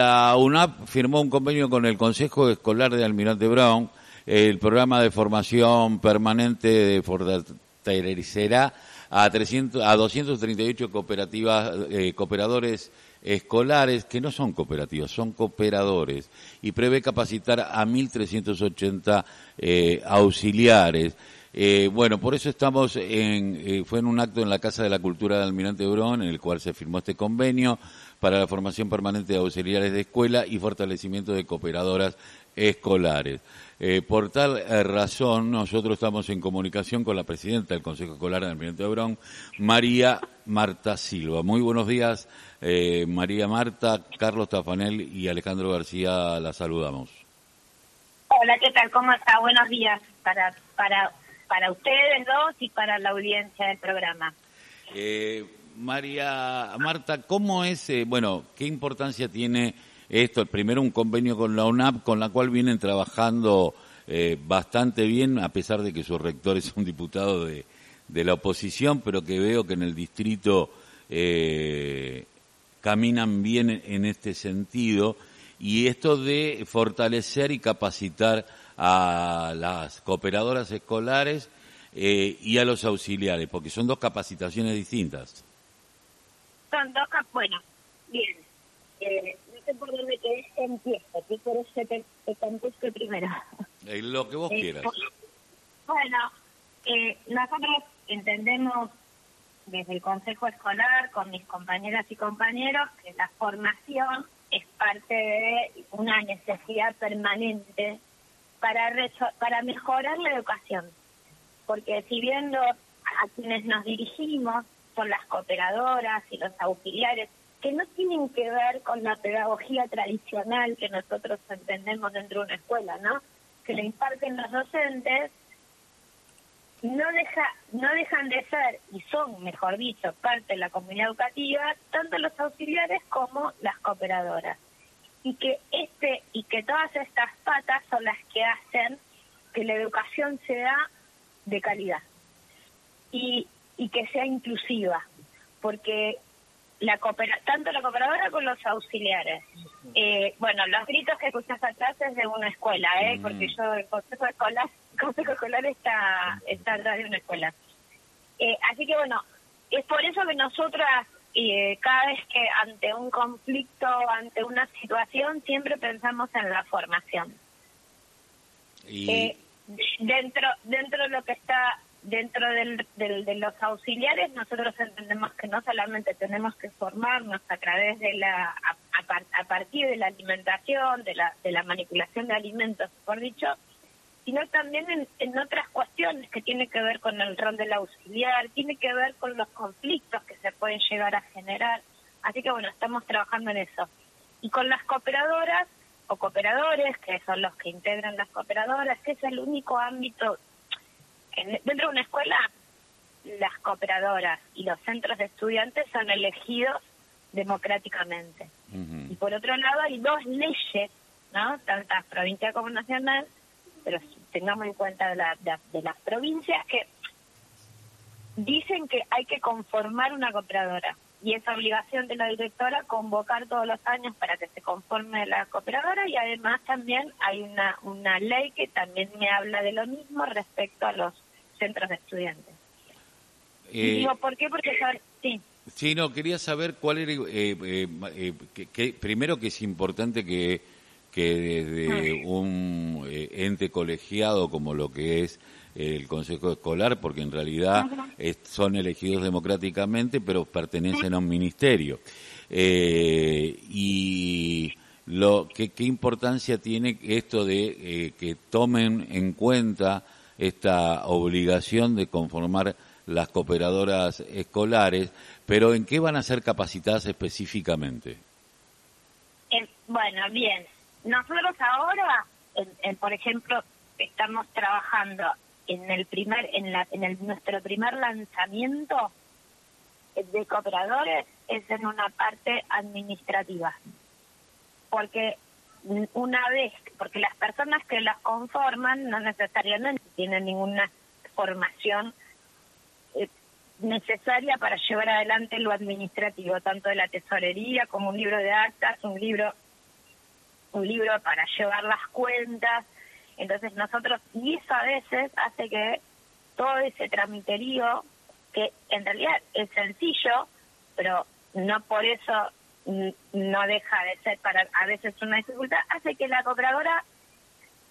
La UNAP firmó un convenio con el Consejo Escolar de Almirante Brown, el programa de formación permanente fortalecerá a, 300, a 238 cooperativas, eh, cooperadores escolares que no son cooperativas, son cooperadores y prevé capacitar a 1.380 eh, auxiliares. Eh, bueno, por eso estamos en, eh, fue en un acto en la Casa de la Cultura de Almirante Brón, en el cual se firmó este convenio para la formación permanente de auxiliares de escuela y fortalecimiento de cooperadoras escolares. Eh, por tal eh, razón, nosotros estamos en comunicación con la presidenta del Consejo Escolar de Almirante Brón, María Marta Silva. Muy buenos días, eh, María Marta, Carlos Tafanel y Alejandro García, la saludamos. Hola, ¿qué tal? ¿Cómo está? Buenos días para, para para ustedes dos y para la audiencia del programa. Eh, María Marta, ¿cómo es, eh, bueno, qué importancia tiene esto? Primero un convenio con la UNAP, con la cual vienen trabajando eh, bastante bien, a pesar de que su rector es un diputado de, la oposición, pero que veo que en el distrito caminan bien en este sentido. Y esto de fortalecer y capacitar a las cooperadoras escolares eh, y a los auxiliares, porque son dos capacitaciones distintas. Son dos, bueno, bien. Eh, no sé por dónde empiezo, que por eso te, te primero. Eh, lo que vos quieras. Bueno, nosotros entendemos desde el Consejo Escolar, con mis compañeras y compañeros, que la formación es parte de una necesidad permanente para, para mejorar la educación. Porque si bien a quienes nos dirigimos son las cooperadoras y los auxiliares, que no tienen que ver con la pedagogía tradicional que nosotros entendemos dentro de una escuela, ¿no? Que le imparten los docentes, no deja no dejan de ser y son, mejor dicho, parte de la comunidad educativa, tanto los auxiliares como las cooperadoras y que este y que todas estas patas son las que hacen que la educación sea de calidad y, y que sea inclusiva porque la coopera tanto la cooperadora como los auxiliares eh, bueno los gritos que escuchas atrás es de una escuela eh mm. porque yo el consejo escolar consejo escolar está está atrás de una escuela eh, así que bueno es por eso que nosotras y eh, cada vez que ante un conflicto, ante una situación, siempre pensamos en la formación. Y... Eh, dentro, dentro de lo que está dentro del, de los auxiliares, nosotros entendemos que no solamente tenemos que formarnos a través de la, a, a partir de la alimentación, de la, de la manipulación de alimentos, por dicho, sino también en, otras cuestiones que tienen que ver con el rol del auxiliar, tiene que ver con los conflictos que se pueden llegar a generar. Así que bueno, estamos trabajando en eso. Y con las cooperadoras o cooperadores, que son los que integran las cooperadoras, que es el único ámbito, dentro de una escuela, las cooperadoras y los centros de estudiantes son elegidos democráticamente. Y por otro lado hay dos leyes, ¿no? Tanto provincia como nacional, pero tengamos en cuenta de, la, de, las provincias que dicen que hay que conformar una cooperadora y es obligación de la directora convocar todos los años para que se conforme la cooperadora y además también hay una, una ley que también me habla de lo mismo respecto a los centros de estudiantes. Eh, digo, ¿por qué? Porque sí. Sí, no, quería saber cuál era, eh, eh, que, primero que es importante que que desde un eh, ente colegiado como lo que es el Consejo Escolar, porque en realidad son elegidos democráticamente, pero pertenecen a un ministerio. Eh, y lo ¿qué, importancia tiene esto de eh, que tomen en cuenta esta obligación de conformar las cooperadoras escolares, pero ¿en qué van a ser capacitadas específicamente? bueno, bien, nosotros ahora, por ejemplo, estamos trabajando en el primer, en, la, en el, nuestro primer lanzamiento de cooperadores es en una parte administrativa, porque una vez, porque las personas que las conforman no necesariamente tienen ninguna formación eh, necesaria para llevar adelante lo administrativo, tanto de la tesorería como un libro de actas, un libro un libro para llevar las cuentas. Entonces nosotros, y eso a veces hace que todo ese tramiterío, que en realidad es sencillo, pero no por eso no deja de ser para a veces una dificultad, hace que la cooperadora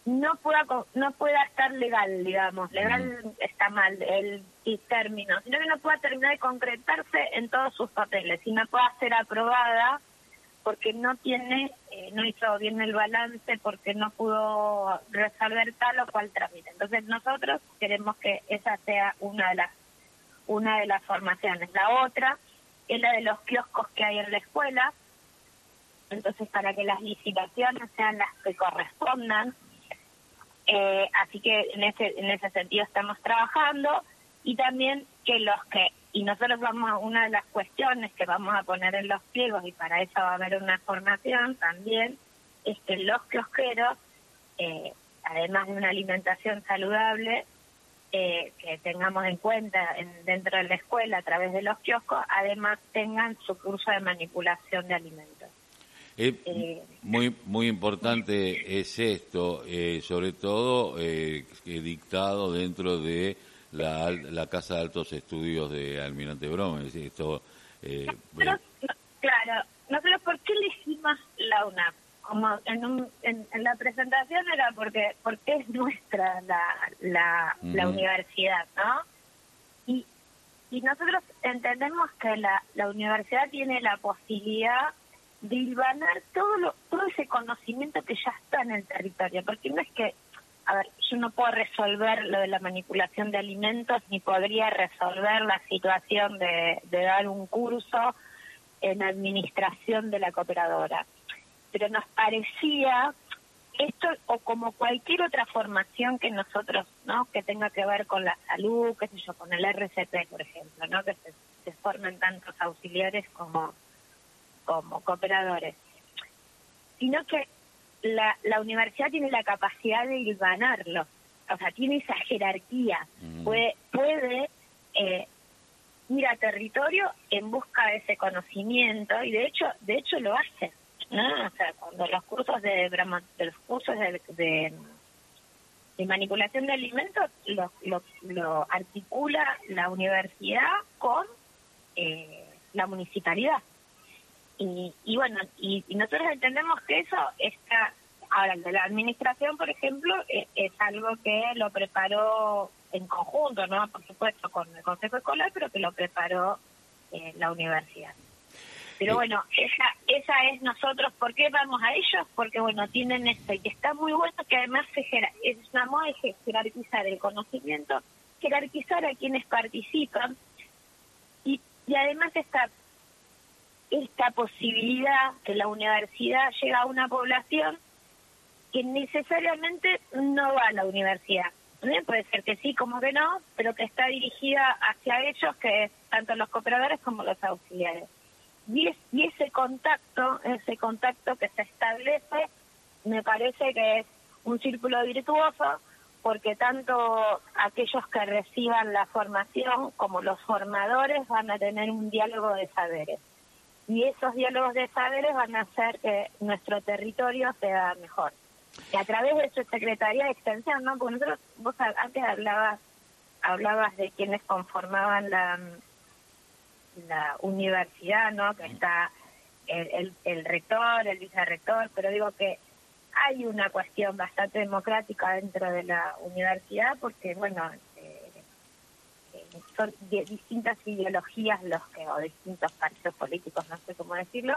no pueda no pueda estar legal, digamos, legal está mal el, término, sino que no pueda terminar de concretarse en todos sus papeles y no pueda ser aprobada porque no tiene, eh, no hizo bien el balance, porque no pudo resolver tal o cual trámite. Entonces nosotros queremos que esa sea una de las una de las formaciones. La otra es la de los kioscos que hay en la escuela. Entonces, para que las licitaciones sean las que correspondan. Eh, así que en ese, en ese sentido estamos trabajando. Y también que los que, y nosotros vamos a una de las cuestiones que vamos a poner en los pliegos, y para eso va a haber una formación también, es que los kiosqueros, eh, además de una alimentación saludable, eh, que tengamos en cuenta dentro de la escuela a través de los kioscos, además tengan su curso de manipulación de alimentos. Eh, muy muy importante es esto, sobre todo dictado dentro de la, la Casa de Altos Estudios de Almirante Bromes. Esto, claro, nosotros, ¿por qué elegimos la UNAP? como en, en, la presentación era porque porque es nuestra la, la, la universidad, ¿no? Y, y nosotros entendemos que la, la universidad tiene la posibilidad de hilvanar todo, lo, todo ese conocimiento que ya está en el territorio, porque no es que, a ver, yo no puedo resolver lo de la manipulación de alimentos, ni podría resolver la situación de, dar un curso en administración de la cooperadora pero nos parecía esto o como cualquier otra formación que nosotros, ¿no? Que tenga que ver con la salud, qué sé yo, con el RCP, por ejemplo, ¿no? Que se, formen tantos auxiliares como, como cooperadores. Sino que la, la universidad tiene la capacidad de hilvanarlo, o sea, tiene esa jerarquía, mm. puede, puede eh, ir a territorio en busca de ese conocimiento y de hecho, de hecho lo hace. ¿no? O sea, cuando los cursos de, los cursos de, de, manipulación de alimentos lo, lo, articula la universidad con eh, la municipalidad. Y, y bueno, y, nosotros entendemos que eso está, ahora de la administración, por ejemplo, e, es, algo que lo preparó en conjunto, ¿no? Por supuesto, con el Consejo Escolar, pero que lo preparó eh, la universidad. Pero bueno, esa, esa es nosotros, ¿por qué vamos a ellos? Porque bueno, tienen esto y está muy bueno que además se es una moda de jerarquizar el conocimiento, jerarquizar a quienes participan y, y además esta, esta posibilidad que la universidad llega a una población que necesariamente no va a la universidad. Puede ser que sí, como que no, pero que está dirigida hacia ellos, que es tanto los cooperadores como los auxiliares. Y, ese contacto, ese contacto que se establece, me parece que es un círculo virtuoso porque tanto aquellos que reciban la formación como los formadores van a tener un diálogo de saberes. Y esos diálogos de saberes van a hacer que nuestro territorio sea mejor. Y a través de su Secretaría de Extensión, ¿no? Porque nosotros, vos antes hablabas, hablabas de quienes conformaban la, la universidad, ¿no? Que está el, el, rector, el vicerrector, pero digo que hay una cuestión bastante democrática dentro de la universidad porque, bueno, son distintas ideologías los que, o distintos partidos políticos, no sé cómo decirlo,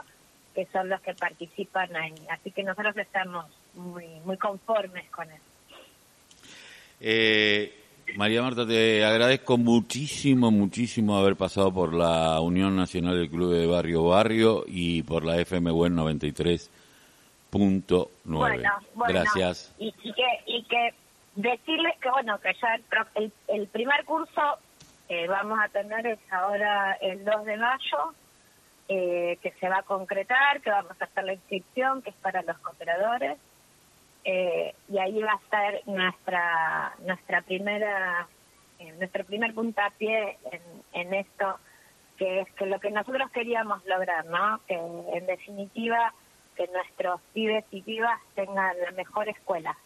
que son los que participan ahí. Así que nosotros estamos muy, muy conformes con eso. Eh, María Marta, te agradezco muchísimo, muchísimo haber pasado por la Unión Nacional del Club de Barrio Barrio y por la FM Buen 93.9. Bueno, Gracias. Y, que, y que decirles que, bueno, que ya el, el, primer curso eh, vamos a tener es ahora el 2 de mayo, eh, que se va a concretar, que vamos a hacer la inscripción, que es para los cooperadores. Eh, y ahí va a ser nuestra nuestra primera nuestro primer puntapié en, en esto que es que lo que nosotros queríamos lograr no que en definitiva que nuestros pibes y pibas tengan la mejor escuela.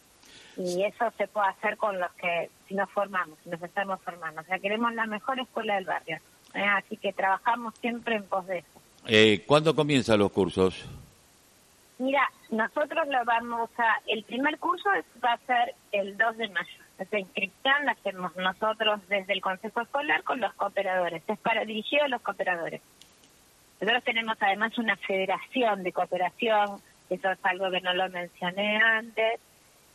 Y eso se puede hacer con los que, si nos formamos, si nos estamos formando. O sea, queremos la mejor escuela del barrio. ¿eh? Así que trabajamos siempre en pos de eso. Eh, ¿Cuándo comienzan los cursos? Mira, nosotros lo vamos a... El primer curso va a ser el 2 de mayo. Esa inscripción la hacemos nosotros desde el Consejo Escolar con los cooperadores. Es para dirigido a los cooperadores. Nosotros tenemos además una federación de cooperación, eso es algo que no lo mencioné antes,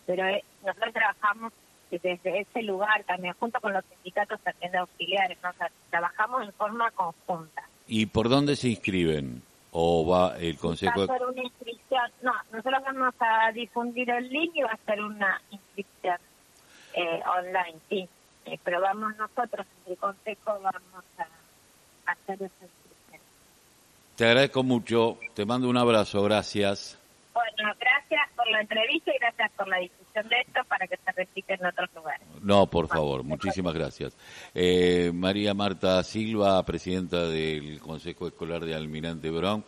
pero eh, nosotros trabajamos desde ese lugar también, junto con los sindicatos también de auxiliares, ¿no? trabajamos en forma conjunta. ¿Y por dónde se inscriben? ¿O va el Consejo? Va a ser una inscripción, no, nosotros vamos a difundir el link y va a ser una inscripción eh, online, sí, eh, pero vamos nosotros, el Consejo, vamos a hacer esa inscripción. Te agradezco mucho, te mando un abrazo, gracias. Bueno, gracias por la entrevista y gracias por la difusión de esto para que se repita en otros lugares. No, por favor, muchísimas gracias. Eh, María Marta Silva, presidenta del Consejo Escolar de Almirante Brown.